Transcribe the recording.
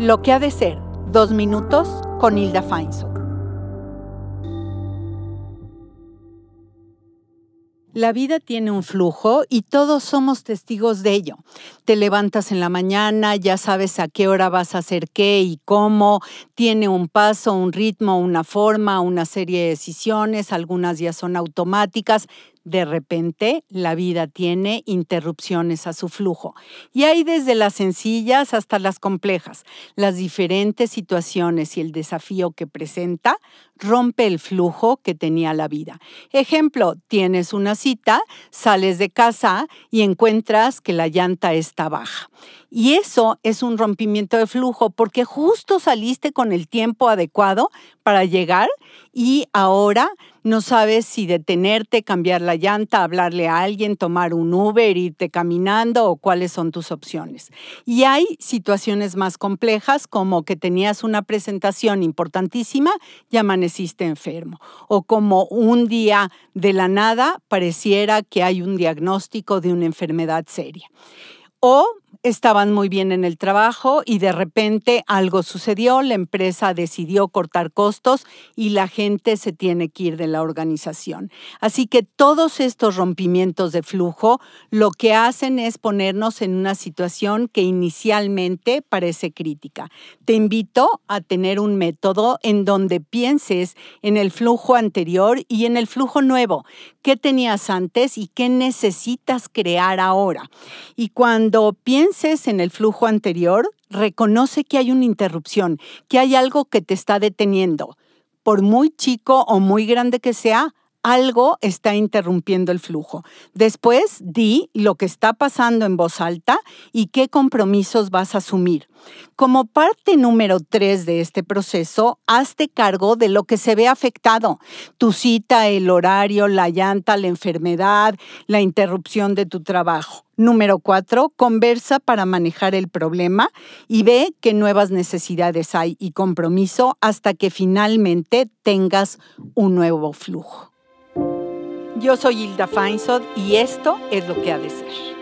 Lo que ha de ser, dos minutos con Hilda Feinsohn. La vida tiene un flujo y todos somos testigos de ello. Te levantas en la mañana, ya sabes a qué hora vas a hacer qué y cómo, tiene un paso, un ritmo, una forma, una serie de decisiones, algunas ya son automáticas, de repente la vida tiene interrupciones a su flujo. Y hay desde las sencillas hasta las complejas. Las diferentes situaciones y el desafío que presenta rompe el flujo que tenía la vida. Ejemplo, tienes una cita, sales de casa y encuentras que la llanta está baja. Y eso es un rompimiento de flujo porque justo saliste con el tiempo adecuado para llegar y ahora no sabes si detenerte, cambiar la llanta, hablarle a alguien, tomar un Uber, irte caminando o cuáles son tus opciones. Y hay situaciones más complejas como que tenías una presentación importantísima y amaneciste enfermo o como un día de la nada pareciera que hay un diagnóstico de una enfermedad seria. O estaban muy bien en el trabajo y de repente algo sucedió, la empresa decidió cortar costos y la gente se tiene que ir de la organización. Así que todos estos rompimientos de flujo lo que hacen es ponernos en una situación que inicialmente parece crítica. Te invito a tener un método en donde pienses en el flujo anterior y en el flujo nuevo. ¿Qué tenías antes y qué necesitas crear ahora? Y cuando pienses en el flujo anterior, reconoce que hay una interrupción, que hay algo que te está deteniendo. Por muy chico o muy grande que sea, algo está interrumpiendo el flujo. Después di lo que está pasando en voz alta y qué compromisos vas a asumir. Como parte número tres de este proceso, hazte cargo de lo que se ve afectado. Tu cita, el horario, la llanta, la enfermedad, la interrupción de tu trabajo. Número cuatro, conversa para manejar el problema y ve qué nuevas necesidades hay y compromiso hasta que finalmente tengas un nuevo flujo. Yo soy Hilda Feinsod y esto es lo que ha de ser.